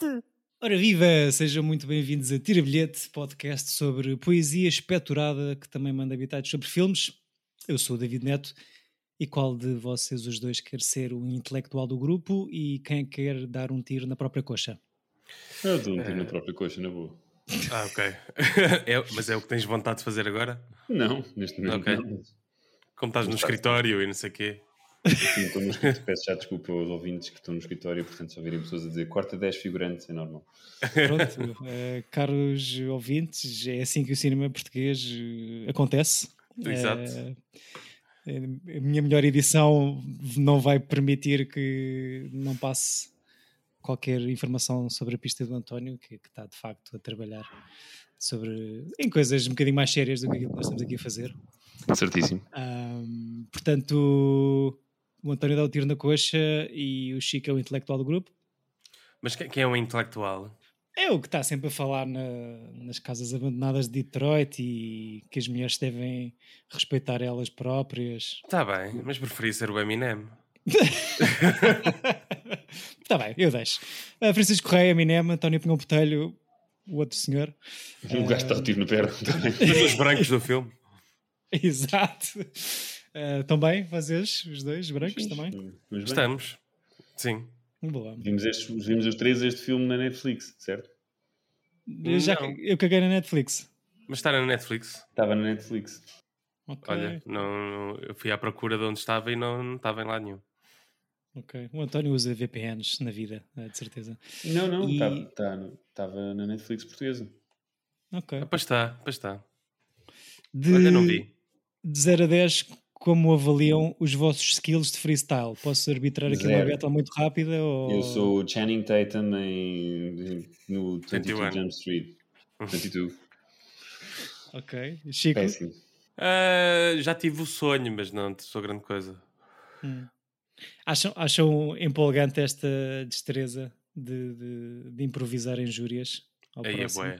bilhete! Ora viva! Sejam muito bem-vindos a Tira Bilhete, podcast sobre poesia espeturada que também manda habitados sobre filmes. Eu sou o David Neto e qual de vocês os dois quer ser o intelectual do grupo e quem quer dar um tiro na própria coxa? Eu dou um tiro na própria coxa, na boa. Ah, ok. é, mas é o que tens vontade de fazer agora? Não, neste momento Ok. não. Como estás no escritório e não sei o quê. Sim, estou no escritório. Peço já desculpa aos ouvintes que estão no escritório, portanto, se ouvirem pessoas a dizer corta 10 figurantes, é normal. Pronto, eh, caros ouvintes, é assim que o cinema português eh, acontece. Exato. Eh, a minha melhor edição não vai permitir que não passe qualquer informação sobre a pista do António, que, que está de facto a trabalhar sobre, em coisas um bocadinho mais sérias do que aquilo que nós estamos aqui a fazer. Certíssimo. Ahm, portanto, o António dá o tiro na coxa e o Chico é o intelectual do grupo. Mas quem é um intelectual? É o que está sempre a falar na- nas casas abandonadas de Detroit e que as mulheres devem respeitar elas próprias. Está Tá bem, mas preferia ser o Eminem. Está bem, eu deixo. Uh, Francisco Correia, Eminem, António Pinhão Botelho, o outro senhor. O gajo está a tiro no pé também. Os brancos do filme. Exato. Uh, também, vocês, os dois, brancos também? Mas bem, Estamos. Sim. Boa. vimos, estes, vimos os três este filme na Netflix, certo? Eu, já, Não. eu caguei na Netflix. Mas está na Netflix. Estava na Netflix. Ok, Olha, não, eu fui à procura de onde estava e não, não estava em lado nenhum. ok. O António usa VPNs na vida, uh, de certeza. Não, não, E- estava tá, estava na Netflix portuguesa. Ok. Ah, pois está, pois está. De, Olha, não vi. de 0 a 10, como avaliam os vossos skills de freestyle? Posso arbitrar aqui uma battle muito rápida? Ou... Eu sou o Channing Tatum em, no 22 21. Jump Street. 22. Ok. Chico? Péssimo. Ah, já tive o sonho, mas não sou grande coisa. Hum. Acham, acham empolgante esta destreza de, de, de improvisar injúrias ao Aí é próximo?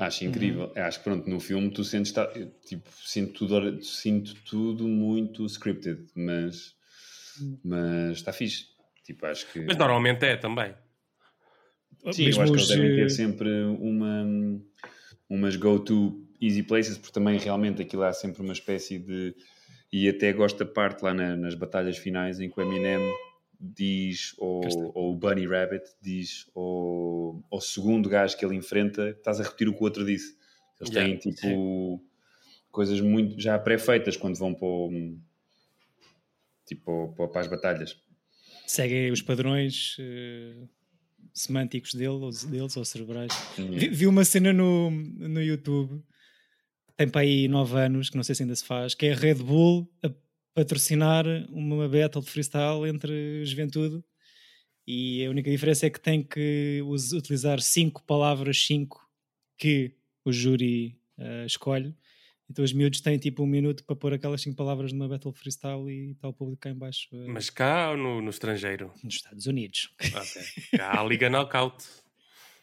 Acho incrível. Acho que pronto, no filme tu sentes tá- eu, tipo, sinto tudo, sinto tudo muito scripted, mas mas está fixe. Tipo, acho que Mas normalmente é também. sim, Mesmo eu acho que eles devem eh, ter sempre uma umas go-to easy places, porque também realmente aquilo há sempre uma espécie de e até gosto da parte lá na- nas batalhas finais em que o Eminem diz ou, o Bunny Rabbit diz ou ao segundo gajo que ele enfrenta, estás a repetir o que o outro disse. Eles têm Yeah, tipo coisas muito já pré-feitas quando vão para, o, tipo, para, as batalhas. seguem os padrões eh, semânticos dele, ou- deles ou cerebrais. Vi, vi uma cena no, no YouTube, tem para aí 9 anos, que não sei se ainda se faz, que é a Red Bull a patrocinar uma battle de freestyle entre juventude. E a única diferença é que tem que utilizar cinco palavras, cinco que o júri eh, escolhe. Então os miúdos têm tipo um minuto para pôr aquelas cinco palavras numa battle freestyle e está o público cá em baixo. eh, Mas cá ou no, no estrangeiro? nos Estados Unidos. Ok. Cá a Liga Knockout.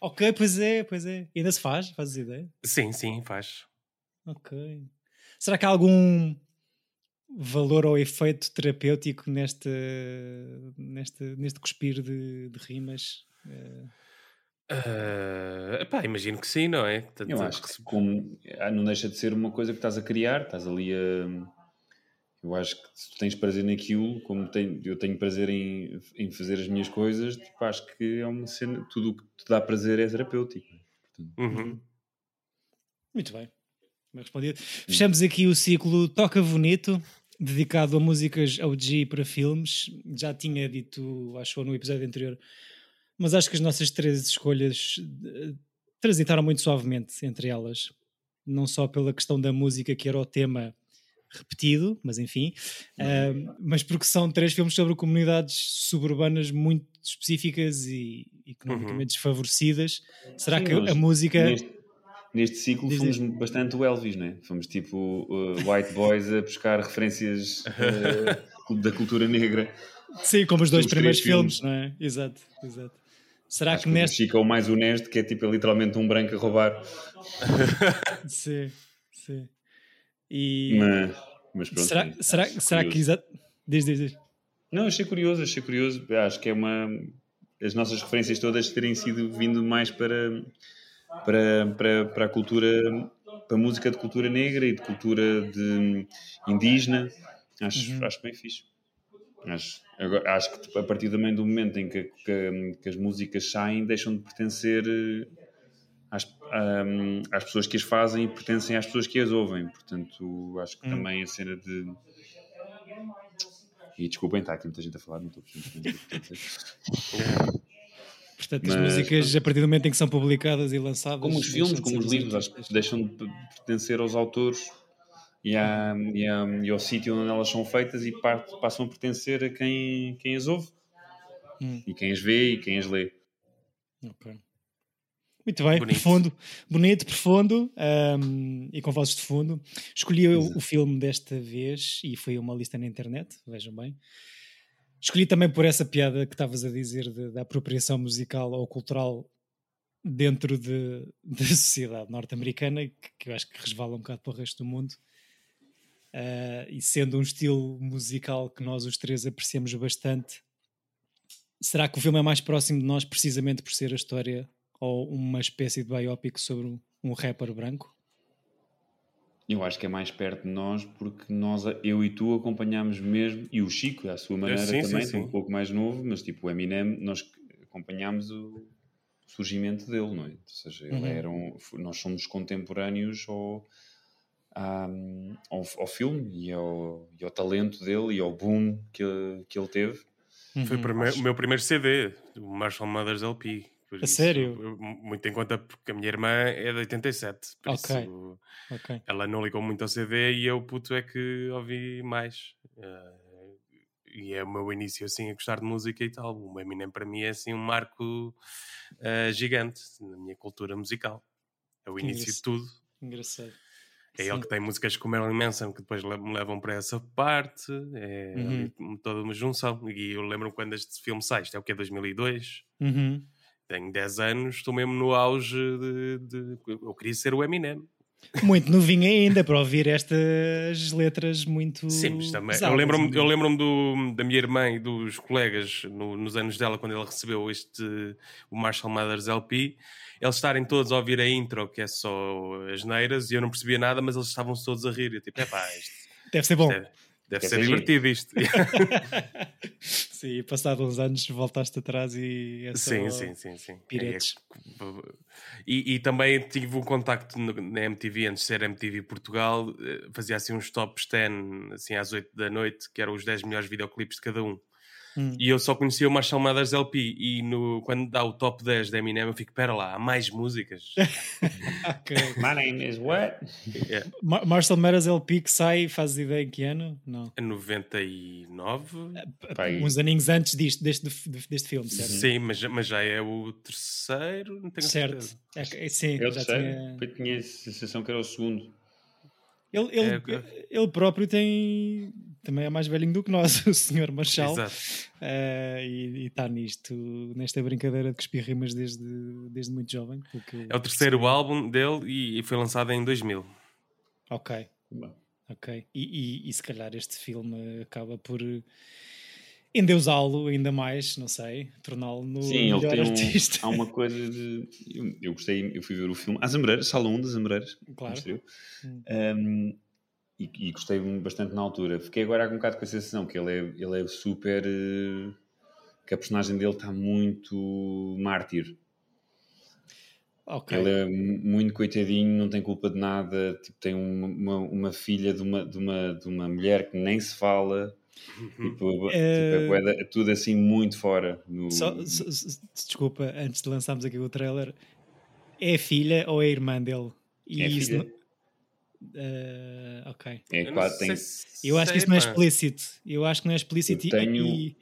ok, pois é, pois é. Ainda se faz, fazes ideia? Sim, sim, faz. Ok. Será que há algum valor ou efeito terapêutico neste, neste, neste cuspir de, de rimas? Epá, imagino que sim, não é? Tanto Eu acho que como, ah, não deixa de ser uma coisa que estás a criar, estás ali a. Eu acho que se tu tens prazer naquilo, como tenho, eu tenho prazer em, em fazer as minhas coisas, tipo, acho que é uma cena, tudo o que te dá prazer é terapêutico. Uhum. Muito bem. Bem respondido. Fechamos aqui o ciclo Toca Bonito, dedicado a músicas OG para filmes. Já tinha dito, acho, no episódio anterior, mas acho que as nossas três escolhas eh, transitaram muito suavemente entre elas. Não só pela questão da música, que era o tema repetido, mas enfim, ah, mas porque são três filmes sobre comunidades suburbanas muito específicas e economicamente desfavorecidas. Será Sim, que a música. Neste, neste ciclo Diz, fomos bastante o Elvis, né? Fomos tipo uh, white boys a buscar referências uh, da cultura negra. Sim, como os dois Os primeiros filmes, filmes. não é? Exato, exato. Será Acho que que neste. Chico é o mais honesto, que é tipo é literalmente um branco a roubar. Sim, sim. E. Mas, mas pronto. será, é, será, será que. Exa... Diz, diz, diz. Não, achei curioso, achei curioso. Acho que é uma. as nossas referências todas terem sido vindo mais para, para, para, para a cultura, para a música de cultura negra e de cultura de indígena. Acho, Uhum. acho bem fixe. Acho, agora, acho que tipo, a partir também do momento em que, que, que as músicas saem, deixam de pertencer eh, às, ahm, às pessoas que as fazem e pertencem às pessoas que as ouvem. Portanto, acho que Hum. também a cena de. E desculpem, está aqui muita gente a falar, não estou Portanto, as Mas- músicas, a partir do momento em que são publicadas e lançadas. Como os filmes, como os livros, acho que deixam de pertencer aos autores e, à, e, à- e ao sítio onde elas são feitas e par- passam a pertencer a quem, quem as ouve Hum. e quem as vê e quem as lê. Ok. Muito bem, Bonito. profundo, bonito, profundo ahm, e com vozes de fundo. Escolhi o, o filme desta vez e foi uma lista na internet, vejam bem. Escolhi também por essa piada que estavas a dizer da apropriação musical ou cultural dentro de- da sociedade norte-americana, que, que eu acho que resvala um bocado para o resto do mundo. Ah, e sendo um estilo musical que nós os três apreciamos bastante, será que o filme é mais próximo de nós precisamente por ser a história ou uma espécie de biopic sobre um rapper branco? Eu acho que é mais perto de nós porque nós, eu e tu acompanhámos mesmo, e o Chico, à sua maneira sim, sim, também, sim. tem um pouco mais novo, mas tipo o Eminem, nós acompanhámos o surgimento dele, não é? Ou seja, ele Uhum. era um, nós somos contemporâneos ao, à- ao, ao filme e ao, e ao talento dele e ao boom que, ele- que ele teve. Foi o, Uhum. o meu primeiro CD, o Marshall Mothers LP. Por A sério? eu- muito em conta porque a minha irmã é de 87. Por Ok. isso Ok. ela não ligou muito ao CD e eu, puto, é que ouvi mais. Eh, e é o meu início assim a gostar de música e tal. O Eminem para mim é assim um marco eh, gigante na minha cultura musical. É o início de tudo. Engraçado. É ele Sim. que tem músicas como Marilyn Manson que depois me levam para essa parte. É Uhum. toda uma junção. E eu lembro-me quando este filme sai, isto é o que é 2002. Uhum. Tenho 10 anos, estou mesmo no auge de, de- Eu queria ser o Eminem. Muito novinho ainda para ouvir estas letras muito. Sim, também. Eu lembro-me é? eu lembro do, da minha irmã e dos colegas no- nos anos dela, quando ela recebeu este o Marshall Mathers LP, eles estarem todos a ouvir a intro, que é só as neiras, e eu não percebia nada, mas eles estavam todos a rir. Eu tipo, é pá, isto, Deve ser bom. isto é- deve Deve ser ser giro. divertido isto. sim, passado uns anos voltaste atrás e é Sim, sim, sim, sim. piretes. É- e, e também tive um contacto na MTV, antes de ser MTV Portugal, eh, fazia assim uns tops 10, assim às 8 da noite, que eram os 10 melhores videoclipes de cada um. Hum. E eu só conhecia o Marshall Mathers LP, e no, quando dá o top 10 da Eminem eu fico, pera lá, há mais músicas? My name is what? é, Mar- Marshall Mathers LP que sai, fazes ideia em que ano? Não. é 99? Pai. Uns aninhos antes disto, deste, deste filme, certo? Sim, mas, mas já é o terceiro, não tenho Certo. certeza. É é- sim, Eu já sei, tinha... eu tinha a sensação que era o segundo. Ele, ele, É, ele próprio tem. Também é mais velhinho do que nós, o senhor Marshall. Exato. Eh, e está nisto, nesta brincadeira de cuspir rimas desde, desde muito jovem. É o terceiro álbum dele e, e foi lançado em 2000. Ok, Bom, ok. E, e, e se calhar este filme acaba por endeusá-lo ainda mais, não sei, torná-lo no Sim, ele melhor tem um, artista. há uma coisa de. Eu, eu gostei, eu fui ver o filme As Amoreiras, Sala 1 das Amoreiras, Claro. Hum. Um, e, e gostei bastante na altura. Fiquei agora com um bocado com a sensação que ele é, ele é super. eh, que a personagem dele está muito mártir. Ok. Ele é mu- muito coitadinho, não tem culpa de nada. Tipo, tem uma, uma, uma filha de uma, de, uma, de uma mulher que nem se fala. Uhum. Tipo, Eh, tipo, é tudo assim muito fora. No, Só- só- desculpa, antes de lançarmos aqui o trailer, é a filha ou é a irmã dele? E É isso não- Eh, ok. é Eu quase, tem sei Eu acho que sei, isso não é explícito. Eu acho que não é explícito. Eu e- tenho e-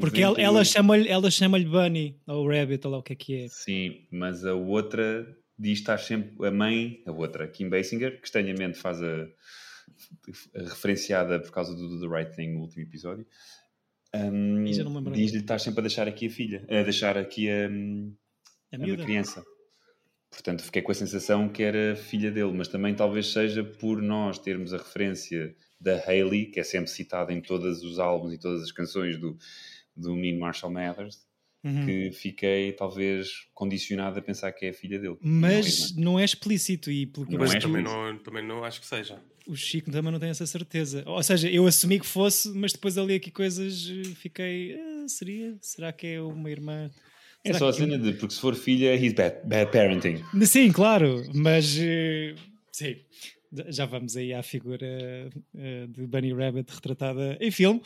porque ela, ela 98. chama-lhe ela chama Bunny, ou Rabbit, ou lá o que é que é. Sim, mas a outra diz estar sempre a mãe, a outra, Kim Basinger, que estranhamente faz a, a referenciada por causa do, do The Right Thing no último episódio. hum, já não me lembro Diz-lhe que está sempre a deixar aqui a filha, a deixar aqui a, A a miúda. criança. Portanto, fiquei com a sensação que era filha dele, mas também talvez seja por nós termos a referência da Hayley, que é sempre citada em todos os álbuns e todas as canções do, do menino Marshall Mathers, Uhum. que fiquei talvez condicionado a pensar que é a filha dele. Mas Não é, não é explícito e pelo que eu Não Mas é também, não, também não acho que seja. o Chico também não tem essa certeza. Ou seja, eu assumi que fosse, mas depois ali aqui coisas eh, fiquei. "Ah, seria? Será que é uma irmã? É só a cena de, porque se for filha, he's bad, bad parenting. Sim, claro, mas eh, sim, já vamos aí à figura eh, de Bunny Rabbit retratada em filme.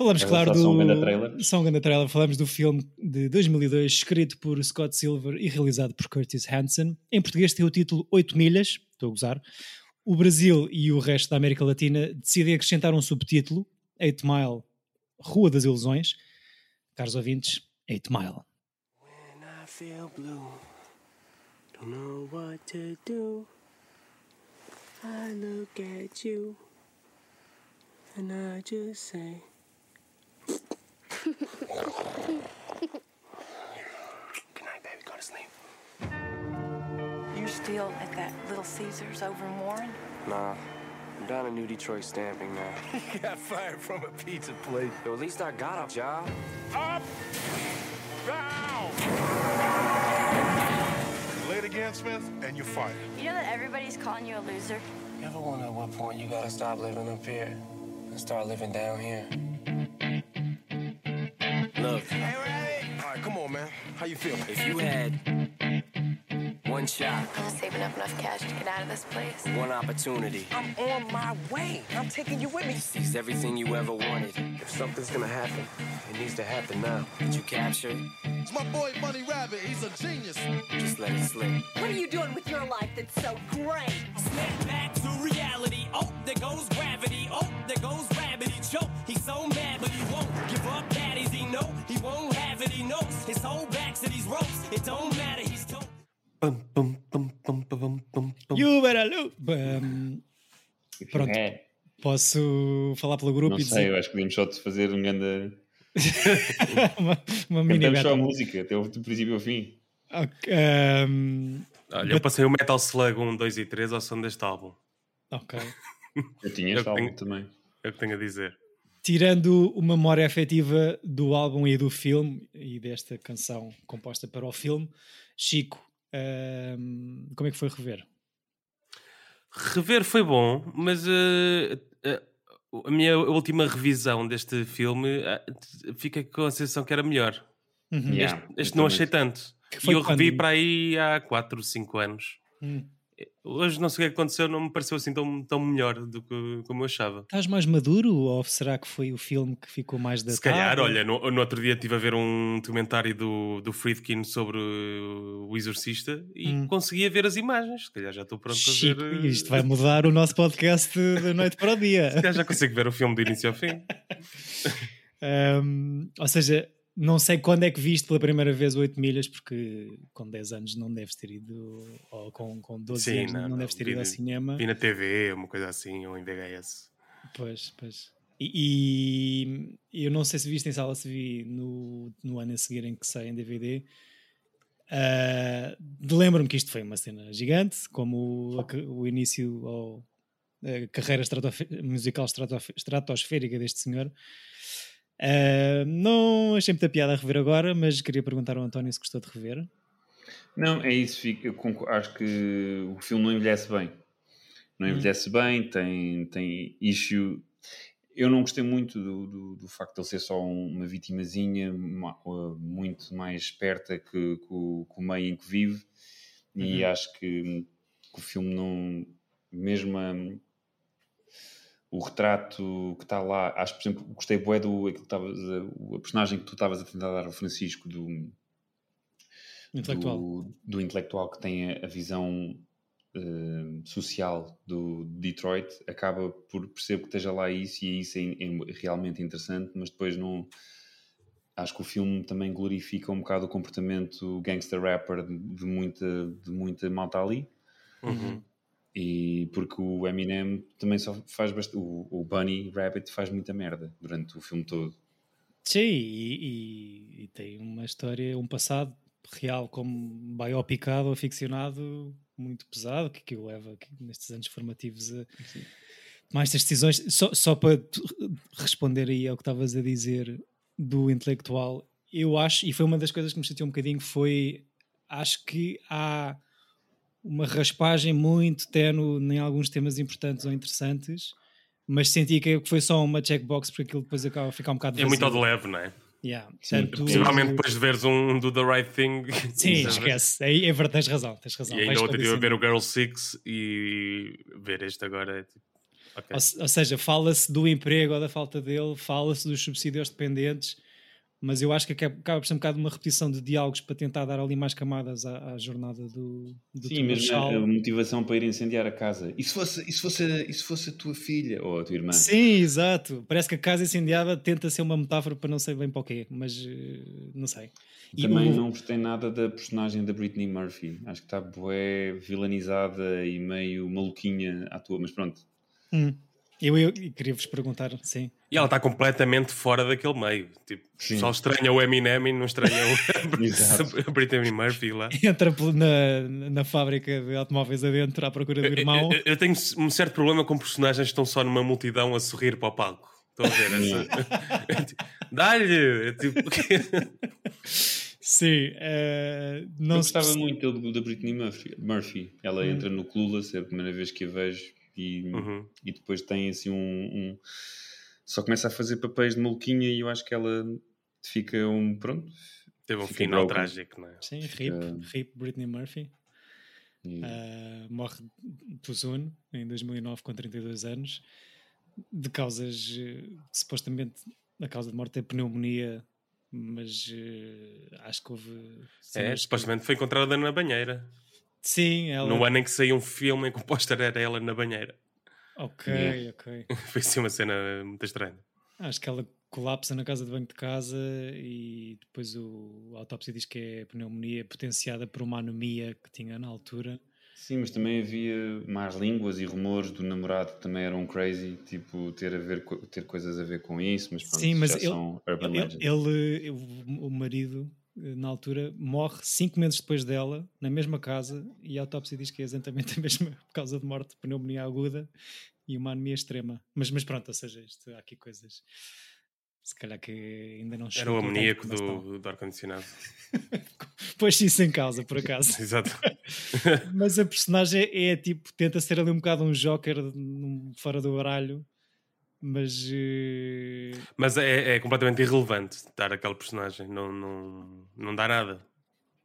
Falamos, claro, do. um grande trailer. Um grande trailer. Falamos do filme de 2002, escrito por Scott Silver e realizado por Curtis Hanson. Em português tem o título 8 Milhas, estou a gozar. O Brasil e o resto da América Latina decidem acrescentar um subtítulo, 8 Mile, Rua das Ilusões. Caros ouvintes, 8 Mile. When I feel blue, don't know what to do. I look at you and I just say, Good night, baby. Go to sleep. You're still at that Little Caesars over in Warren? Nah, I'm down in New Detroit stamping now. got fired from a pizza place. Yo, at least I got a job. Up, down. Late again, Smith, and you're fired. You know that everybody's calling you a loser? You ever wonder at what point you gotta stop living up here and start living down here? Look, Hey, Riley. All right, come on, man. How you feeling? if you had one shot, I'm saving up enough cash to get out of this place. one opportunity, I'm on my way. I'm taking you with me. seize everything you ever wanted, If something's gonna happen, it needs to happen now. did you capture it? It's my boy Bunny Rabbit. He's a genius. Just let it slip. What are you doing with your life that's so great? Snap back to reality. Oh, there goes gravity. Oh, there goes rabbit. He choke. He's so mad, but he won't give up. Daddies, he know he won't have it. He knows his whole back to these ropes. It don't matter. He's told. Bum, bum, bum, bum, bum, bum, bum. You better look. Um, Pronto. É, posso falar pelo grupo não e sei, dizer eu acho que podíamos só te fazer um grande. uma, uma mini Cantamos só a música, até o do princípio ao fim. Ok, um, Olha, eu passei o Metal Slug 1, 2 e 3 ao som deste álbum. ok. Eu tinha Eu este álbum tenho- também. É o que tenho a dizer. Tirando uma memória afetiva do álbum e do filme e desta canção composta para o filme, Chico, um, como é que foi rever? Rever foi bom, mas eh, eh, a minha última revisão deste filme eh, fiquei com a sensação que era melhor. Uhum. Yeah, Este, eu este não achei tanto. E eu revi para aí há 4, 5 anos. Hum. Hoje não sei o que aconteceu, não me pareceu assim tão, tão melhor do que como eu achava. Estás mais maduro ou será que foi o filme que ficou mais datado? Se calhar, olha, no, no outro dia estive a ver um documentário do, do Friedkin sobre o Exorcista e Hum. conseguia ver as imagens. Se calhar já estou pronto Chico, para ver. uh, isto vai mudar o nosso podcast da noite para o dia. Se calhar já consigo ver o filme do início ao fim. Um, ou seja, não sei quando é que viste pela primeira vez o 8 milhas, porque com 10 anos não deves ter ido, ou com, com 12 Sim, anos não, não, deves ter vi ido ao cinema. Vi na TV, uma coisa assim, ou em VHS. Pois, pois. E, e eu não sei se viste em sala, se vi no, no ano a seguir em que sai em DVD. Ah, Lembro-me que isto foi uma cena gigante, como o, o início ou a carreira musical estratosférica deste senhor. Ah, não achei muita piada a rever agora, mas queria perguntar ao António se gostou de rever. Não, é isso. concor- acho que o filme não envelhece bem. Não Hum. envelhece bem, tem, tem issue. Eu não gostei muito do, do, do facto de ele ser só um- uma vitimazinha ma- uh, muito mais esperta que, que o, que o meio em que vive. E Uhum. acho que, que o filme não. Mesmo a- o retrato que está lá, acho, por exemplo, gostei bué do aquilo que estavas a, a personagem que tu estavas a tentar dar ao Francisco do, Intelectual. do, do intelectual que tem a, a visão eh, social do Detroit acaba por perceber que esteja lá isso e isso é, é realmente interessante, mas depois não acho que o filme também glorifica um bocado o comportamento gangster rapper de, de muita, de muita malta ali Uhum. E porque o Eminem também só faz bastante, o, o Bunny Rabbit faz muita merda durante o filme todo Sim, e, e- e tem uma história, um passado real como biopicado ou ficcionado muito pesado, que, que o leva aqui nestes anos formativos a tomar estas decisões. Só, só para responder aí ao que estavas a dizer do intelectual, eu acho, e foi uma das coisas que me chateou um bocadinho, foi acho que há uma raspagem muito tenue em alguns temas importantes ou interessantes, mas senti que foi só uma checkbox porque aquilo depois acaba a ficar um bocado É muito vazio. ao de leve, não é? Yeah. Sim, Possivelmente depois de veres um do The Right Thing. Sim, esquece. Aí é verdade, tens razão. Tens razão. E ainda outro dia a ver o Girl Six e ver este agora é tipo. ok. Ou, ou seja, fala-se do emprego ou da falta dele, fala-se dos subsídios dependentes, mas eu acho que acaba por ser um bocado uma repetição de diálogos para tentar dar ali mais camadas à, à jornada do, do Sim, mesmo a, a motivação para ir incendiar a casa. E se fosse, e se fosse, e se fosse a tua filha ou a tua irmã? Sim, exato. Parece que a casa incendiada tenta ser uma metáfora para não sei bem para o quê, mas eh, não sei. E Também o- não gostei nada da personagem da Britney Murphy. Acho que está bué vilanizada e meio maluquinha à toa, mas pronto. Hum. Eu, eu queria-vos perguntar, sim. E ela está completamente fora daquele meio. Tipo, Sim. só estranha o Eminem e não estranha o Britney Murphy lá. Entra na, na fábrica de automóveis adentro à procura do irmão. Eu, eu tenho um certo problema com personagens que estão só numa multidão a sorrir para o palco. Estão a ver? Essa- Dá-lhe! É tipo... Sim, Eu não se gostava perce- muito do- da Britney Murphy. Murphy. Ela Hum. entra no Clueless, é a primeira vez que a vejo e, Uhum. e depois tem assim um, um- Só começa a fazer papéis de maluquinha e eu acho que ela fica um. Pronto. Teve um final broken. trágico, não é? Sim, RIP, Fica- RIP Britney Murphy. Uh, morre too soon, em 2009, com 32 anos, de causas, eh, supostamente, a causa de morte é pneumonia, mas eh, acho que houve. É, cenas que- supostamente foi encontrada na banheira. Sim, ela. No ano em que saiu um filme em que o póster era ela na banheira. Ok, Yeah. ok. Foi assim uma cena muito estranha. Acho que ela colapsa na casa de banho de casa e depois o, a autópsia diz que é pneumonia potenciada por uma anemia que tinha na altura. Sim, mas também havia más línguas e rumores do namorado que também eram crazy, tipo, ter, a ver, ter coisas a ver com isso, mas pronto, Sim, mas já ele- são urban Ele, legends. ele- o, marido, na altura, morre cinco meses depois dela, na mesma casa, e a autópsia diz que é exatamente a mesma por causa de morte, pneumonia aguda e uma anemia extrema. Mas, mas pronto, ou seja, isto, há aqui coisas. Se calhar que ainda não Era chegou o a tanta amoníaco do, do ar-condicionado. Pôs isso em causa, por acaso. Exato. Mas a personagem é tipo, tenta ser ali um bocado um Joker num- fora do baralho, mas eh, Mas é, é completamente irrelevante dar aquele personagem. Não, não, não dá nada.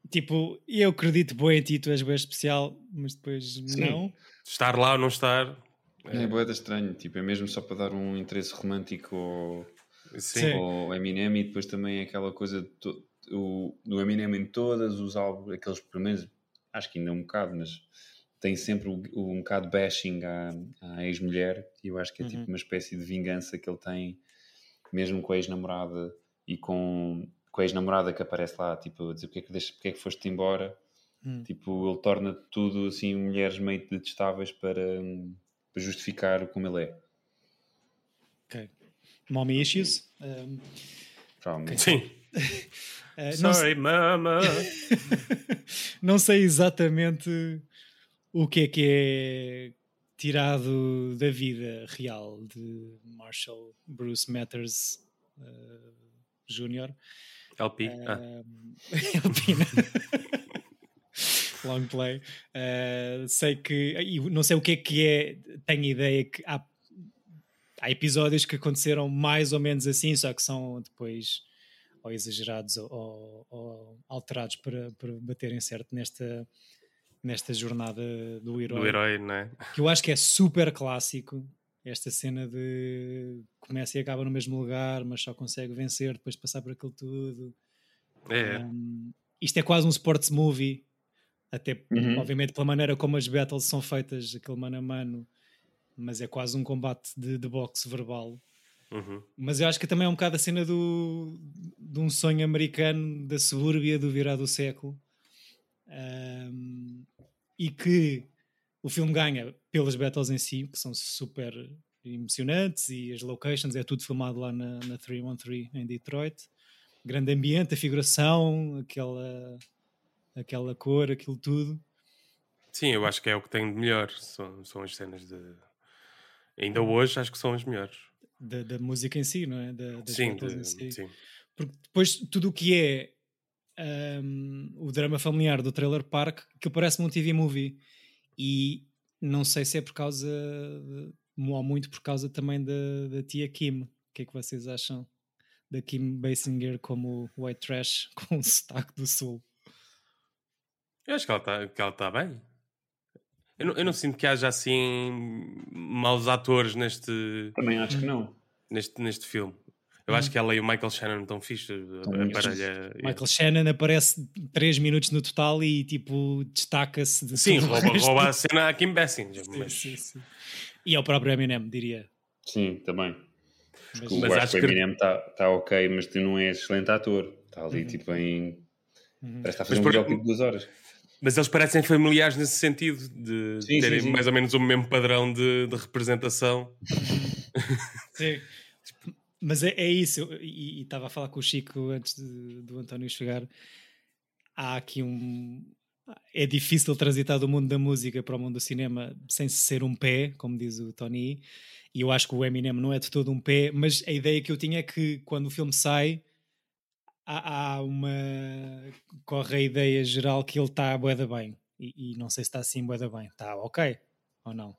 tipo, eu acredito bem em ti, tu és bem especial, mas depois não. Estar lá ou não estar. É boeda estranho, tipo, é mesmo só para dar um interesse romântico ao, Sim. ao Eminem e depois também aquela coisa de to- o, do Eminem em todas os álbuns, aqueles pelo menos, acho que ainda um bocado, mas tem sempre o, o- um bocado bashing à, à ex-mulher e eu acho que é tipo Uhum. uma espécie de vingança que ele tem mesmo com a ex-namorada e com, com a ex-namorada que aparece lá, tipo, a dizer porque é que, deixa, porque é que foste embora Hum. Tipo, ele torna tudo assim mulheres meio detestáveis para, para justificar como ele é. Ok. Mommy issues. Um, Provavelmente. Sim. não, Sorry, mama. não sei exatamente o que é que é tirado da vida real de Marshall Bruce Matters eh, Jr. LP. Ah, Um, Alpina. Long play. Uh, sei que. Não sei o que é que é. Tenho ideia que há, há episódios que aconteceram mais ou menos assim, só que são depois ou exagerados ou, ou- ou alterados para, para baterem certo nesta, nesta jornada do herói. do herói, não é? Que eu acho que é super clássico. Esta cena de começa e acaba no mesmo lugar, mas só consegue vencer depois de passar por aquilo tudo. É. Um, isto é quase um sports movie, até Uhum. obviamente pela maneira como as battles são feitas, aquele mano a mano, mas é quase um combate de, de boxe verbal. Uhum. Mas eu acho que também é um bocado a cena do, de um sonho americano da subúrbia do virar do século Um, e que o filme ganha pelas battles em si, que são super emocionantes e as locations, é tudo filmado lá na, na 313 em Detroit. Grande ambiente, a figuração, aquela, aquela cor, aquilo tudo. Sim, eu acho que é o que tem de melhor. São, são as cenas de. Ainda hoje acho que são as melhores. Da, da música em si, não é? Da, das Sim, de- em si. sim. Porque depois tudo o que é um, o drama familiar do Trailer Park, que parece-me um TV movie. E não sei se é por causa, de, ou muito por causa também da, da tia Kim. O que é que vocês acham da Kim Basinger como white trash com o sotaque do sul? Eu acho que ela está que ela tá bem. Eu não, eu não sinto que haja assim maus atores neste. Também acho que não. Neste, neste filme. Eu acho que ela e o Michael Shannon estão parelha. Michael Shannon aparece 3 minutos no total e tipo destaca-se de Sim, rouba, rouba a cena a Kim Basinger. Sim, mas- sim, sim. E é o próprio Eminem, diria. Sim, também. Mas- Mas eu acho acho que o Eminem está tá ok, mas tu não és excelente ator. Está ali Uhum. tipo em. Parece que está a fazer Mas um por- de duas horas. Mas eles parecem familiares nesse sentido, de Sim, sim, terem sim. mais ou menos o mesmo padrão de, de representação. Sim. Mas é, é isso, eu- e estava a falar com o Chico antes do António chegar. Há aqui um. É difícil transitar do mundo da música para o mundo do cinema sem ser um pé, como diz o Tony. E eu acho que o Eminem não é de todo um pé, mas a ideia que eu tinha é que quando o filme sai, há, há uma. corre a ideia geral que ele está a boeda bem. E, e não sei se está assim boeda bem. Está ok ou não?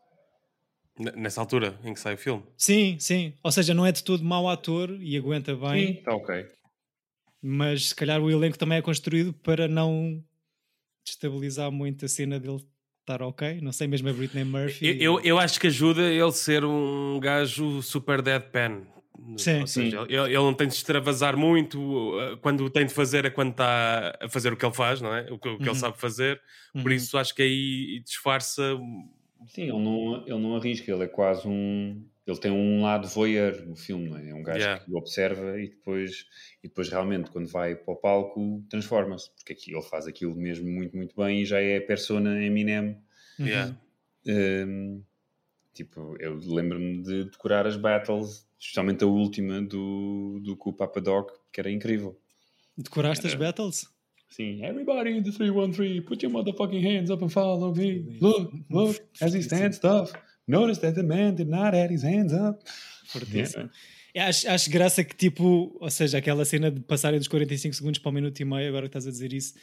Nessa altura em que sai o filme. Sim, sim. Ou seja, não é de todo mau ator e aguenta Sim, bem, está ok. mas se calhar o elenco também é construído para não destabilizar muito a cena dele estar ok. Não sei, mesmo a Britney Murphy. Eu, eu, eu acho que ajuda ele ser um gajo super deadpan. Sim. Ou seja, ele, ele não tem de extravasar muito. Quando o tem de fazer é quando está a fazer o que ele faz, não é? O que, o que Uhum. ele sabe fazer. Por Uhum. isso acho que aí disfarça. Sim, ele não, ele não arrisca, ele é quase um. Ele tem um lado voyeur no filme, não é? É um gajo Yeah. que observa e depois, e depois realmente, quando vai para o palco, transforma-se, porque aqui ele faz aquilo mesmo muito, muito bem e já é a persona Eminem. Uhum. Yeah. Um, tipo, eu lembro-me de decorar as battles, especialmente a última do, do com o Papa Doc, que era incrível. Decoraste as battles? Sim, everybody in the 313, put your motherfucking hands up and follow me. Look, look, as he stands tough. Notice that the man did not have his hands up. Fortíssimo. Eu Acho, acho graça que, tipo, ou seja, aquela cena de passarem dos 45 segundos para o minuto e meio, agora que estás a dizer isso,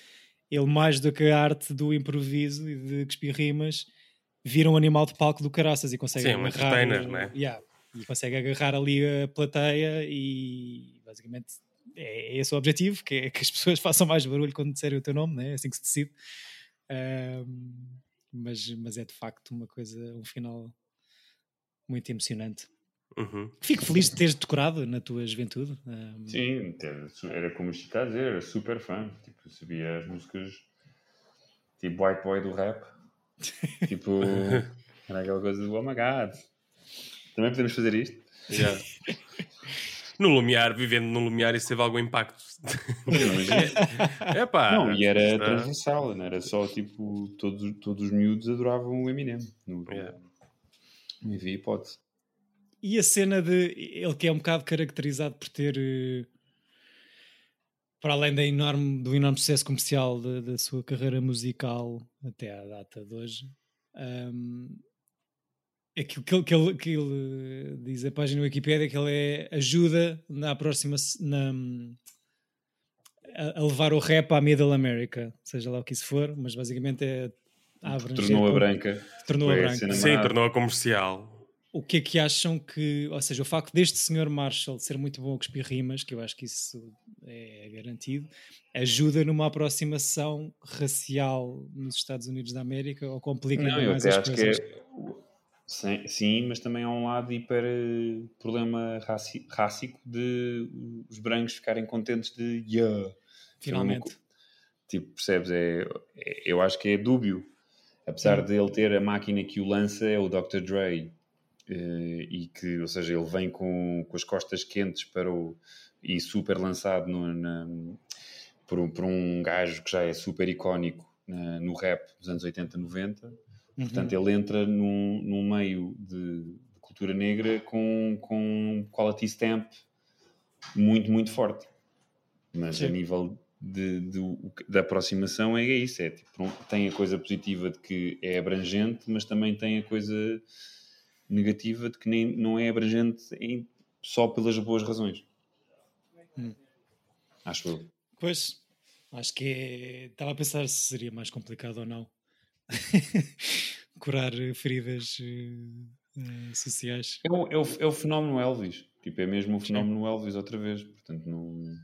ele, mais do que a arte do improviso e de cuspir rimas, vira um animal de palco do caraças e consegue Sim, um agarrar, entertainer, né? yeah, e consegue agarrar ali a plateia e basicamente é, esse o objetivo, que é que as pessoas façam mais barulho quando disserem o teu nome, né? é assim que se decide. Mas, mas é de facto uma coisa, um final muito emocionante. Uhum. Fico feliz de teres decorado na tua juventude. Ahm, Sim, era, era como o Chico a dizer, era super fã. Tipo, sabia as músicas tipo White Boy do rap. tipo, era aquela coisa do Oh my God. Também podemos fazer isto? Yeah. No Lumiar, vivendo no Lumiar, isso teve algum impacto. é pá. não, e era está- transversal, não era só tipo, todos, todos os miúdos adoravam o Eminem. No, Yeah. não havia hipótese. E a cena de ele que é um bocado caracterizado por ter, eh, para além da enorme, do enorme sucesso comercial da, da sua carreira musical até à data de hoje, ahm, aquilo que ele, que, ele, que ele diz a página da Wikipédia é que ele é ajuda na próxima na, a, a levar o rap à Middle America, seja lá o que isso for, mas basicamente é a Tornou a branca. tornou a a branca. Sim, mais- tornou-a comercial. O que é que acham que, ou seja, o facto deste senhor Marshall ser muito bom a cuspir rimas, que eu acho que isso é garantido, ajuda numa aproximação racial nos Estados Unidos da América ou complica Não, ainda eu mais até as acho que coisas? é. Sim, sim, mas também há um lado hiper eh, problema raci- rácico de os brancos ficarem contentes de yeah. É Finalmente. Tipo, percebes? É, é- eu acho que é dúbio. Apesar de ele ter a máquina que o lança, é o Dr. Dre. eh, e que, ou seja, ele vem com, com as costas quentes para o. e super lançado no, na, por, um- por um gajo que já é super icónico no rap dos anos 80, 90. Uhum. Portanto, ele entra num, num meio de, de cultura negra com, com quality stamp muito, muito forte. Mas Sim. a nível de, de- da aproximação é isso. É, tipo, tem a coisa positiva de que é abrangente, mas também tem a coisa negativa de que nem, não é abrangente em- só pelas boas razões. Acho eu. Pois, acho que é. Estava a pensar se seria mais complicado ou não curar feridas eh, sociais. É o, é, o, é o fenómeno Elvis. Tipo, é mesmo o fenómeno Elvis outra vez. Portanto, não.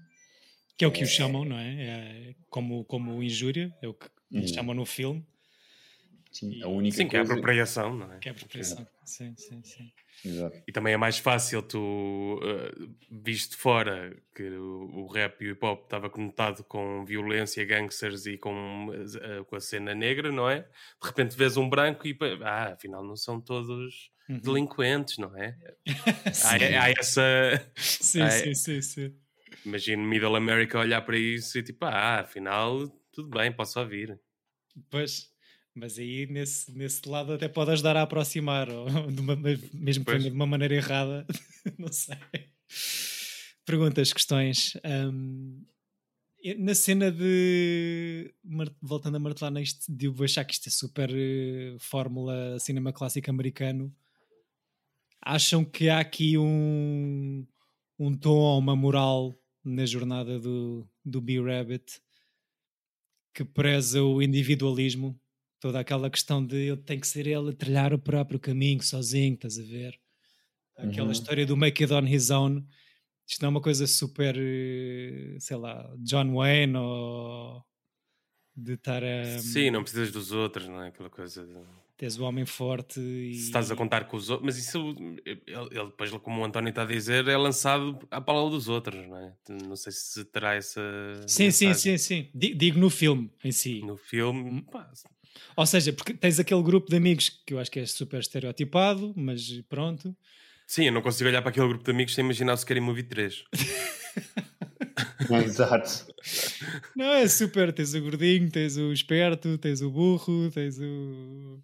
Que é o que o chamam, não é? é como, como injúria, é o que eles Uhum. chamam no filme. Sim, a única Sim, que é a coisa- apropriação, não é? Que é a apropriação. Sim, sim, sim. Exato. E também é mais fácil tu, uh, visto de fora, que o, o rap e o hip hop estava conectado com violência, gangsters e com, uh, com a cena negra, não é? De repente vês um branco e, ah, afinal não são todos Uhum. delinquentes, não é? Há, há essa... Sim, há- sim, sim, sim. Imagino Middle America olhar para isso e tipo, ah, afinal, tudo bem, posso ouvir. Pois, mas aí nesse, nesse lado até pode ajudar a aproximar, ou uma- mesmo que de uma maneira errada, não sei. Perguntas, questões. Eu- na cena de voltando a martelar nisto, de eu achar que isto é super eh, fórmula cinema clássico americano, acham que há aqui um, um tom, uma moral na jornada do, do B-Rabbit que preza o individualismo, toda aquela questão de ele tem que ser ele a trilhar o próprio caminho sozinho, estás a ver? Aquela Uhum. história do make it on his own. Isto não é uma coisa super, eh, sei lá, John Wayne ou de estar a. Sim, não precisas dos outros, não é? Aquela coisa de... Tens o homem forte e. Se estás a contar com os outros, mas isso, ele, ele depois, como o António está a dizer, é lançado à palavra dos outros, não é? Não sei se terá essa. Sim, sim, mensagem sim, sim. Di- Digo no filme em si. No filme, pá, Ou seja, porque tens aquele grupo de amigos que eu acho que é super estereotipado, mas pronto. sim, eu não consigo olhar para aquele grupo de amigos sem imaginar o Scary Movie 3. Exato. Não, é super. Tens o gordinho, tens o esperto, tens o burro, tens o.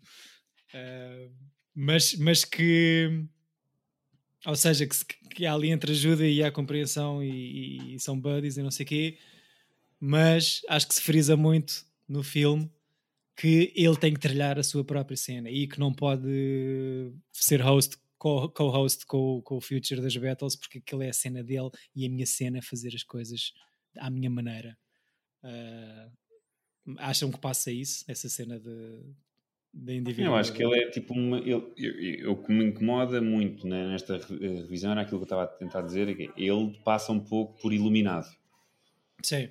eh, mas, mas que. Ou seja, que, se- que há ali entre ajuda e há compreensão e, e são buddies e não sei o quê. Mas acho que se frisa muito no filme que ele tem que trilhar a sua própria cena e que não pode ser host, co- co-host com, com o Future das Battles porque aquilo é a cena dele e a minha cena é fazer as coisas à minha maneira. Ah, acham que passa isso, essa cena de, de indivíduo? Eu acho que ele é tipo uma. Ele, o que me incomoda muito né, nesta eh, revisão era aquilo que eu estava a tentar dizer: é que ele passa um pouco por iluminado. Sim.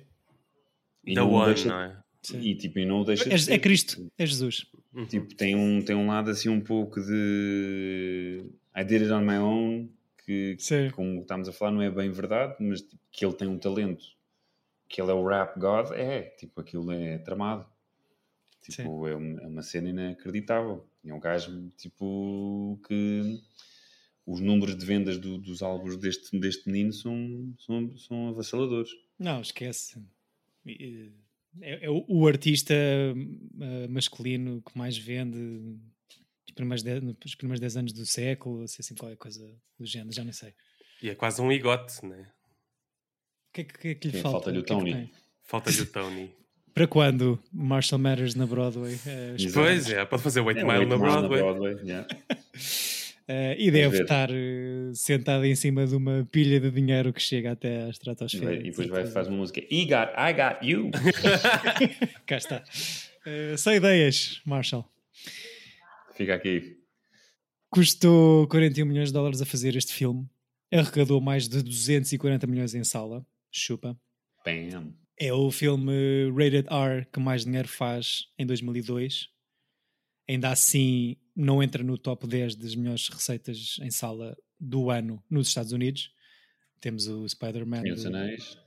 E o One, deixa- não é? Sim. E tipo, e não deixa. É, de ser. é Cristo, é Jesus. Tipo, tem um, tem um lado assim um pouco de I did it on my own, que, Sim. como estamos a falar, não é bem verdade, mas tipo, que ele tem um talento, que ele é o rap god, é, tipo, aquilo é tramado. Tipo, é, um- é uma cena inacreditável. É um gajo, tipo, que os números de vendas do- dos álbuns deste, deste menino são, são, são avassaladores. Não, esquece. E, É, é o, o artista eh, masculino que mais vende nos primeiros, dez, nos primeiros 10 anos do século, se assim qualquer coisa do género, já nem sei. E é quase um igote, né? O que é que, que, é que lhe Sim, falta? falta-lhe o é Tony. Falta-lhe o Tony. Para quando Marshall Matters na Broadway? Exato. pois é, pode fazer o 8 É, Mile na Mile Broadway. yeah. Eh, e deve estar eh, sentado em cima de uma pilha de dinheiro que chega até à estratosfera. e depois vai faz uma música E got, I got you. Cá está. Eh, só ideias, Marshall. Fica aqui. Custou 41 milhões de dólares a fazer este filme. Arrecadou mais de 240 milhões em sala. Chupa. Bam. É o filme Rated R que mais dinheiro faz em 2002. Ainda assim, não entra no top 10 das melhores receitas em sala do ano nos Estados Unidos. Temos o Spider-Man. Do- Anéis.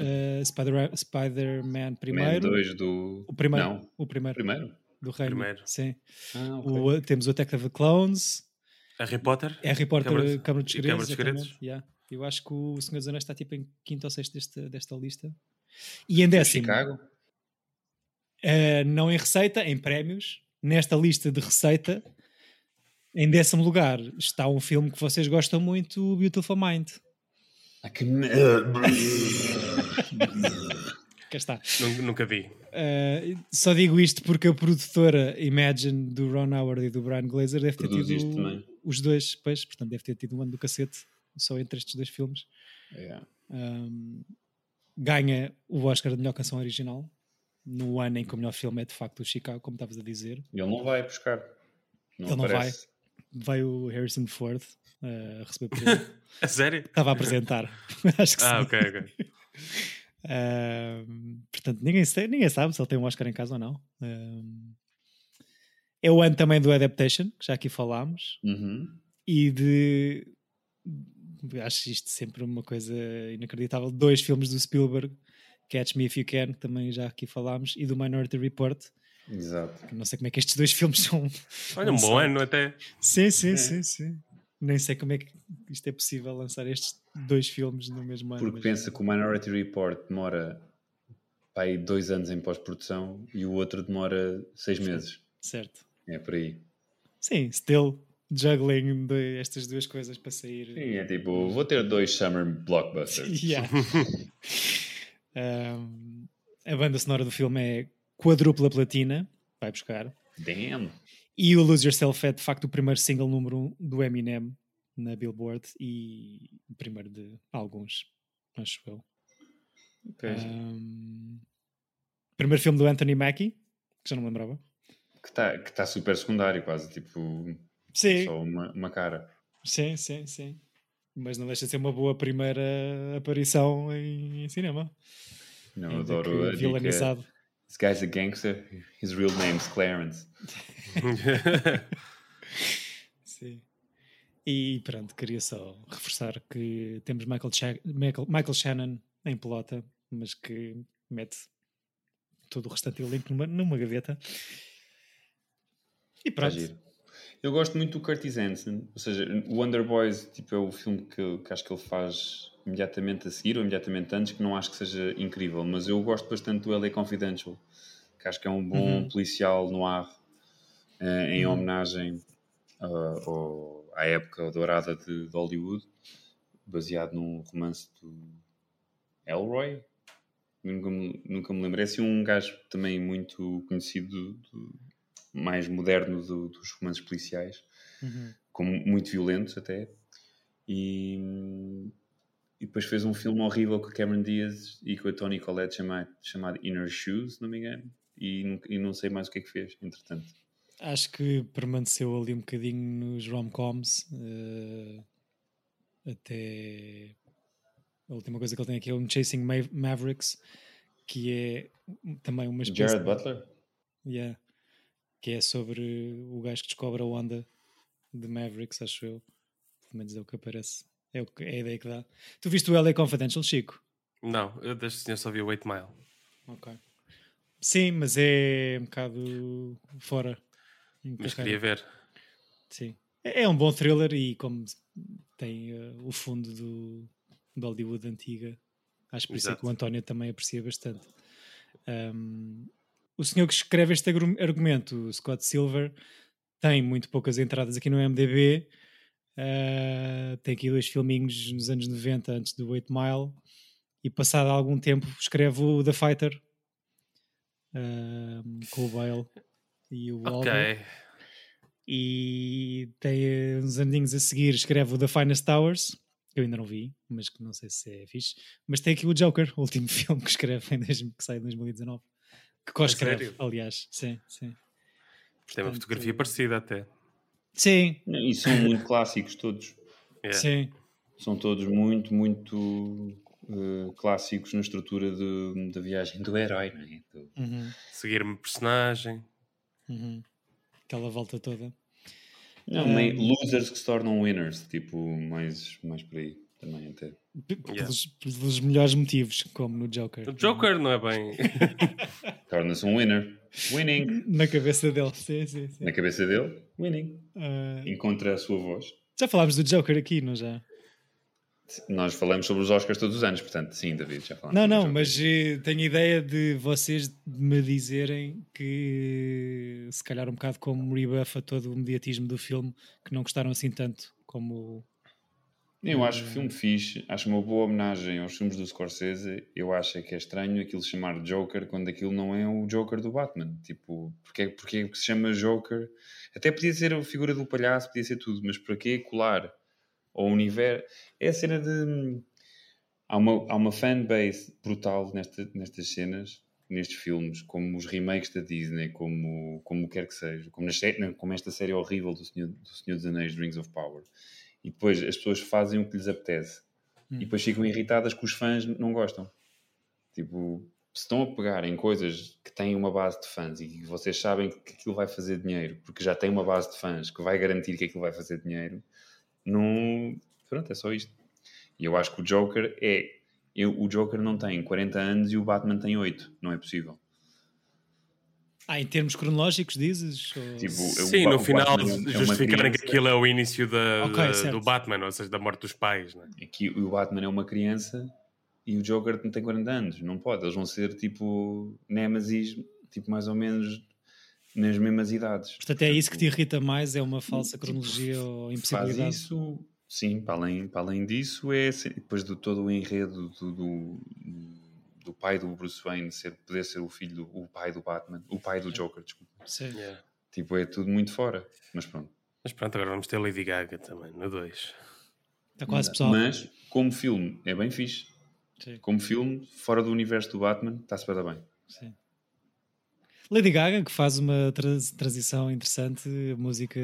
Uh, Spider- Spider-Man Man primeiro. 2 do. O primeiro. Não. O primeiro. Primeiro? Do Reino. Primeiro. Sim. Ah, ok. O- temos o Attack of the Clones. Harry Potter? Harry Potter, Câmara- Câmara, dos Câmara Segredos. dos Segredos. exatamente, yeah. Eu acho que o Senhor dos Anéis está tipo em quinto ou sexto desta, desta lista. E em décimo, Chicago? eh, não em receita, em prémios, nesta lista de receita, em décimo lugar está um filme que vocês gostam muito, o Beautiful Mind. Ah, que merda. Cá está. Nun- Nunca vi. Uh, só digo isto porque a produtora Imagine do Ron Howard e do Brian Glazer deve ter Produz isto tido os dois, pois, portanto deve ter tido um ano do cacete só entre estes dois filmes. Yeah. Um, ganha o Oscar de melhor canção original no ano em que o melhor filme é de facto o Chicago, como estavas a dizer. Ele não vai buscar. Não Ele não vai. Vai o Harrison Ford uh, a receber por ele. A sério? Estava a apresentar. Acho que Ah, sim. ok, ok. Uh, portanto, ninguém, ninguém sabe se ele tem um Oscar em casa ou não. Uh, é o ano também do Adaptation, que já aqui falámos, Uhum. e de. Acho isto sempre uma coisa inacreditável. Dois filmes do Spielberg, Catch Me If You Can, que também já aqui falámos, e do Minority Report. Exato. que Não sei como é que estes dois filmes são. Olha, um bom ano até. Sim, sim, É. sim, sim. Nem sei como é que isto é possível lançar estes dois filmes no mesmo ano. Porque pensa que o Minority Report demora pá, aí dois anos em pós-produção e o outro demora seis meses. Certo. É por aí. Sim, still juggling de estas duas coisas para sair. Sim, é tipo, vou ter dois summer blockbusters. Yeah. Um, a banda sonora do filme é quadrupla platina, vai buscar. Damn. E o Lose Yourself é de facto o primeiro single número um do Eminem na Billboard e o primeiro de alguns, acho eu. Ok. Um, primeiro filme do Anthony Mackie, que já não me lembrava. Que está que tá super secundário, quase. Tipo, Sim. só uma, uma cara. Sim, sim, sim. Mas não deixa de ser uma boa primeira aparição em, em cinema. Não, Ainda adoro a dica. vilanizado. This guy's a gangster. His real name's Clarence. Sim. E pronto, queria só reforçar que temos Michael, Cha- Michael, Michael Shannon em pelota, mas que mete todo o restante elenco numa, numa gaveta. E pronto. Eu gosto muito do Curtis Hanson, ou seja, o Wonder Boys tipo, é o filme que, que acho que ele faz imediatamente a seguir ou imediatamente antes, que não acho que seja incrível, mas eu gosto bastante do LA Confidential, que acho que é um bom Uhum. policial no ar, em Uhum. homenagem ah, ao- à época dourada de, de Hollywood, baseado num romance do Elroy. Nunca me, nunca me lembro. É assim um gajo também muito conhecido do- mais moderno do- dos romances policiais, Uhum. como muito violentos até. E, e depois fez um filme horrível com a Cameron Diaz e com a Toni Collette chamado, chamado Inner Shoes, se não me engano. E, e não sei mais o que é que fez, entretanto. Acho que permaneceu ali um bocadinho nos rom-coms eh, até a última coisa que ele tem aqui é um Chasing Ma- Mavericks que é também uma espécie Jared Butler? Yeah. Que é sobre o gajo que descobre a onda de Mavericks, acho eu pelo menos é o que aparece é, o que, é a ideia que dá tu viste o LA Confidential, Chico? Não, eu deste senhor só vi o 8 Mile. ok sim, mas é um bocado fora Mas queria ver. Sim. É é um bom thriller e como tem eh, o fundo do, do Hollywood antiga, acho por isso é que o António também aprecia bastante. Um, o senhor que escreve este argumento, o Scott Silver, tem muito poucas entradas aqui no MDB. Uh, tem aqui dois filminhos nos anos 90 antes do 8 Mile e passado algum tempo escreve o The Fighter um, com o Bale e o Ok. Wahlberg e tem eh, uns aninhos a seguir escreve o The Finest Towers que eu ainda não vi, mas que não sei se é fixe mas tem aqui o Joker, o último filme que escreve em 2000 que sai em 2019 que co-escreve, sério? aliás sim, sim. Tem uma Portanto, fotografia parecida até. sim, E são muito clássicos todos. Yeah. sim São todos muito, muito eh, clássicos na estrutura de- da viagem do herói, não é? Do- Uhum, Seguir-me personagem. uhum. aquela volta toda Não, meio losers que se tornam winners, tipo, mais, mais por aí também até. Pelos, pelos melhores motivos, como no Joker O Joker não é bem. Torna-se um winner. Winning. na cabeça dele, sim, sim, sim. Na cabeça dele, winning. Ah, Encontra a sua voz. já falámos do Joker aqui, não já? Nós falamos sobre os Oscars todos os anos, portanto, sim, David, já falamos. Não, não, mas eh, tenho ideia de vocês me dizerem que se calhar um bocado como rebuff a todo o mediatismo do filme, que não gostaram assim tanto como. Eu acho que o filme fixe, acho uma boa homenagem aos filmes do Scorsese. Eu acho é que é estranho aquilo chamar Joker quando aquilo não é o Joker do Batman. Tipo, porque, porque é que se chama Joker? Até podia ser a figura do palhaço, podia ser tudo, mas para que colar ao universo? É a cena de. há uma, há uma fanbase brutal nesta, nestas cenas, nestes filmes, como os remakes da Disney, como, como quer que seja, como, na- como esta série horrível do Senhor, do Senhor dos Anéis, Rings of Power. E depois as pessoas fazem o que lhes apetece. Hum. E depois ficam irritadas que os fãs não gostam. Tipo, se estão a pegar em coisas que têm uma base de fãs e que vocês sabem que aquilo vai fazer dinheiro, porque já tem uma base de fãs que vai garantir que aquilo vai fazer dinheiro, não. Pronto, é só isto. E eu acho que o Joker é. eu- o Joker não tem 40 anos e o Batman tem 8. Não é possível. Ah, em termos cronológicos, dizes? Ou- Tipo, Sim, no o final Batman é justificarem que criança. aquilo é o início da, Ok, da- do Batman, ou seja, da morte dos pais. Né? Aqui o Batman é uma criança e o Joker não tem 40 anos. Não pode. Eles vão ser tipo Nemesis, tipo mais ou menos nas mesmas idades. Portanto, é isso que te irrita mais? É uma falsa cronologia ou Faz impossibilidade? isso, sim, para além, para além disso, é depois de todo o enredo do, do, do pai do Bruce Wayne ser, poder ser o filho, do, o pai do Batman, o pai do Joker, desculpa. Sim. Tipo, é tudo muito fora. Mas pronto. Mas pronto, agora vamos ter Lady Gaga também, no 2. Está quase, pessoal. Mas, como filme, é bem fixe. Sim. Como filme, fora do universo do Batman, está-se para dar bem. Sim. Lady Gaga, que faz uma trans- transição interessante, música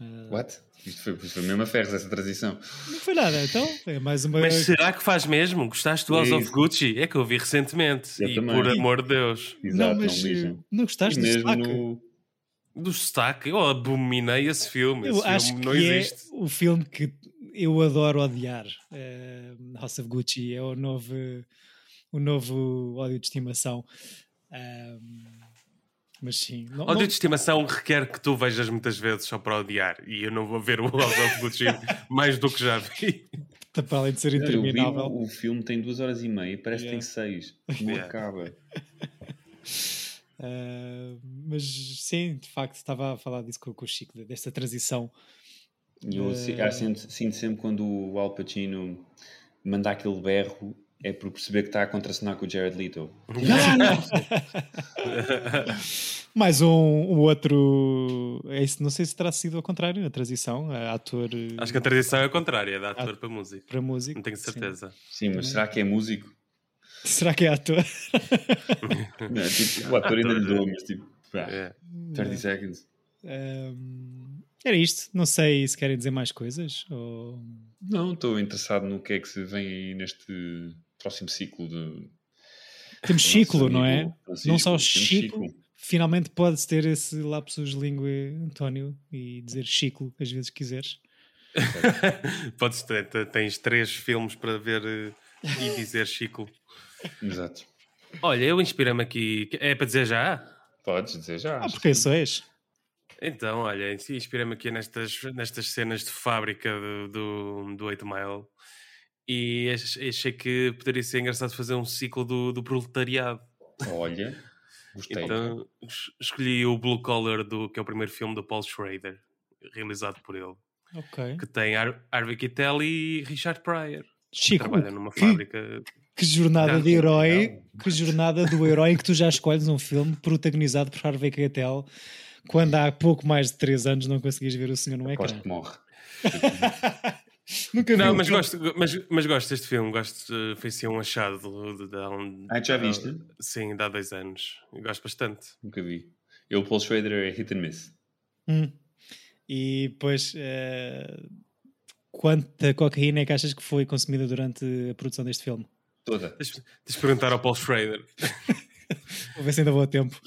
Ah, What? Isto foi, foi mesmo a ferros, essa transição. não foi nada, então é mais uma. Mas será que faz mesmo? Gostaste do House É of. Gucci? É que eu vi recentemente. Eu e também. por amor de Deus. Não, Exato, mas não eh, não gostaste E do mesmo sotaque? no... Do sotaque, eu abominei esse filme. Eu Esse acho filme que não é existe. o filme que eu adoro odiar. Eh, House of Gucci é o novo, o novo ódio de estimação. Mas sim, não, Ódio não- de estimação requer que tu vejas muitas vezes só para odiar. E eu não vou ver o House of Gucci mais do que já vi. para além de ser eu vi interminável. o, o filme tem duas horas e meia, parece Yeah. que tem seis. Não Yeah. acaba. Ah, mas sim, de facto, estava a falar disso com, com o Chico, desta transição. E Eu ah, sinto, sinto sempre quando o Al Pacino manda aquele berro é por perceber que está a contracenar com o Jared Leto. Mais um, um outro. É isso, não sei se terá sido ao contrário, a transição, a ator Acho que a tradição é a contrária, é da ator para música. para música. Não tenho Sim. certeza. Sim, mas será que é músico? Será que é ator? Não, tipo, o ator ainda lhe dou, mas tipo, É. 30 seconds. Ahm, era isto. Não sei se querem dizer mais coisas. Ou... Não, estou interessado no que é que se vem aí neste próximo ciclo de. Temos do ciclo, não é? Francisco. não só ciclo. Finalmente podes ter esse lapsus língua, António, e dizer Chico às vezes quiseres. Podes ter, te- tens três filmes para ver eh, e dizer Chico. Exato. Olha, eu inspirei-me aqui. É para dizer já? Podes dizer já. Ah, porque que isso és. Então, olha, inspirei-me aqui nestas, nestas cenas de fábrica do, do, do 8 Mile e ach- achei que poderia ser engraçado fazer um ciclo do, do proletariado. Olha, gostei. Então es- escolhi o Blue Collar, do, que é o primeiro filme do Paul Schrader, realizado por ele, Ok. que tem Har Harvey Keitel e Richard Pryor. que Chico, trabalha numa que- fábrica. Que jornada de herói, não. que jornada do herói em que tu já escolhes um filme protagonizado por Harvey Keitel quando há pouco mais de 3 anos não conseguias ver o senhor no Aposto ecrã. que morre. Nunca vi Não, um mas gosto, mas, mas gosto deste filme. Gosto, foi assim um achado de, de, de, há um- Ah, já há- viste? Sim, de há dois anos. Eu gosto bastante. Nunca vi. Eu, Paul Schrader, é hit and miss. Hum. E depois, eh, quanta cocaína é que achas que foi consumida durante a produção deste filme? Toda. Tens de perguntar ao Paul Schrader. Vou ver se ainda vou a tempo.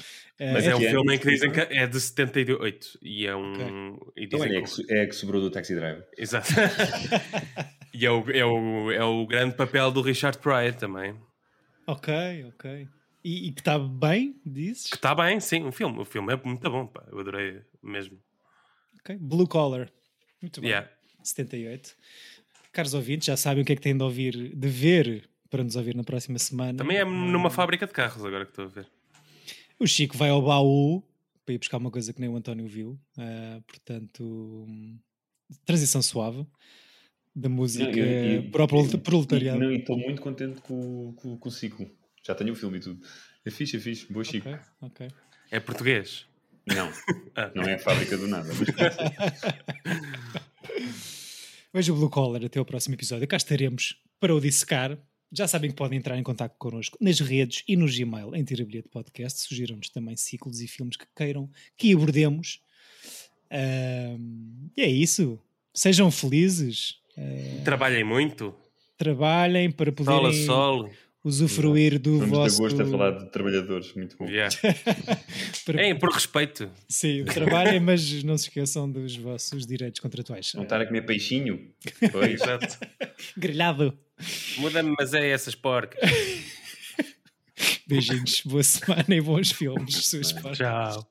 Eh, Mas é é um é? filme em que dizem que é de 78 e é um. E Então, dizem é, que- é que sobrou do Taxi Driver. Exato. e é o, é, o, é o grande papel do Richard Pryor também. Ok, ok. E, e que está bem, dizes? Que está bem, sim, o filme. O filme é muito bom, pá. Eu adorei mesmo. Ok. Blue Collar. Muito bem. Yeah. 78. Caros ouvintes, já sabem o que é que têm de ouvir, de ver para nos ouvir na próxima semana. Também é numa fábrica de carros, agora que estou a ver. O Chico vai ao baú para ir buscar uma coisa que nem o António viu. Ah, portanto, transição suave da música Não, eu- eu- para o proletariado. Não, estou muito contente com, o- com, com o ciclo. Já tenho o filme e tudo. É fixe, é fixe. Boa Chico. Ok, ok. É português. Não, Ah. não é a fábrica do nada. Veja o Blue Collar até o próximo episódio. Cá estaremos para o dissecar. Já sabem que podem entrar em contato connosco nas redes e no Gmail em Tirabilhete Podcast. Sugiram-nos também ciclos e filmes que queiram que abordemos. E é isso. Sejam felizes. Ah, Trabalhem muito. trabalhem para Sol a poderem sol. Usufruir do Vamos vosso... de gosto a falar de trabalhadores, muito bom. Yeah. para- É, por respeito. Sim, trabalhem, mas não se esqueçam dos vossos direitos contratuais. Não estar a comer peixinho. Pois. Exato. Grelhado. Muda-me, mas é essas porcas. Beijinhos, boa semana e bons filmes. Suas partes. Tchau.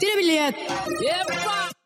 Tira bilhete. Yep.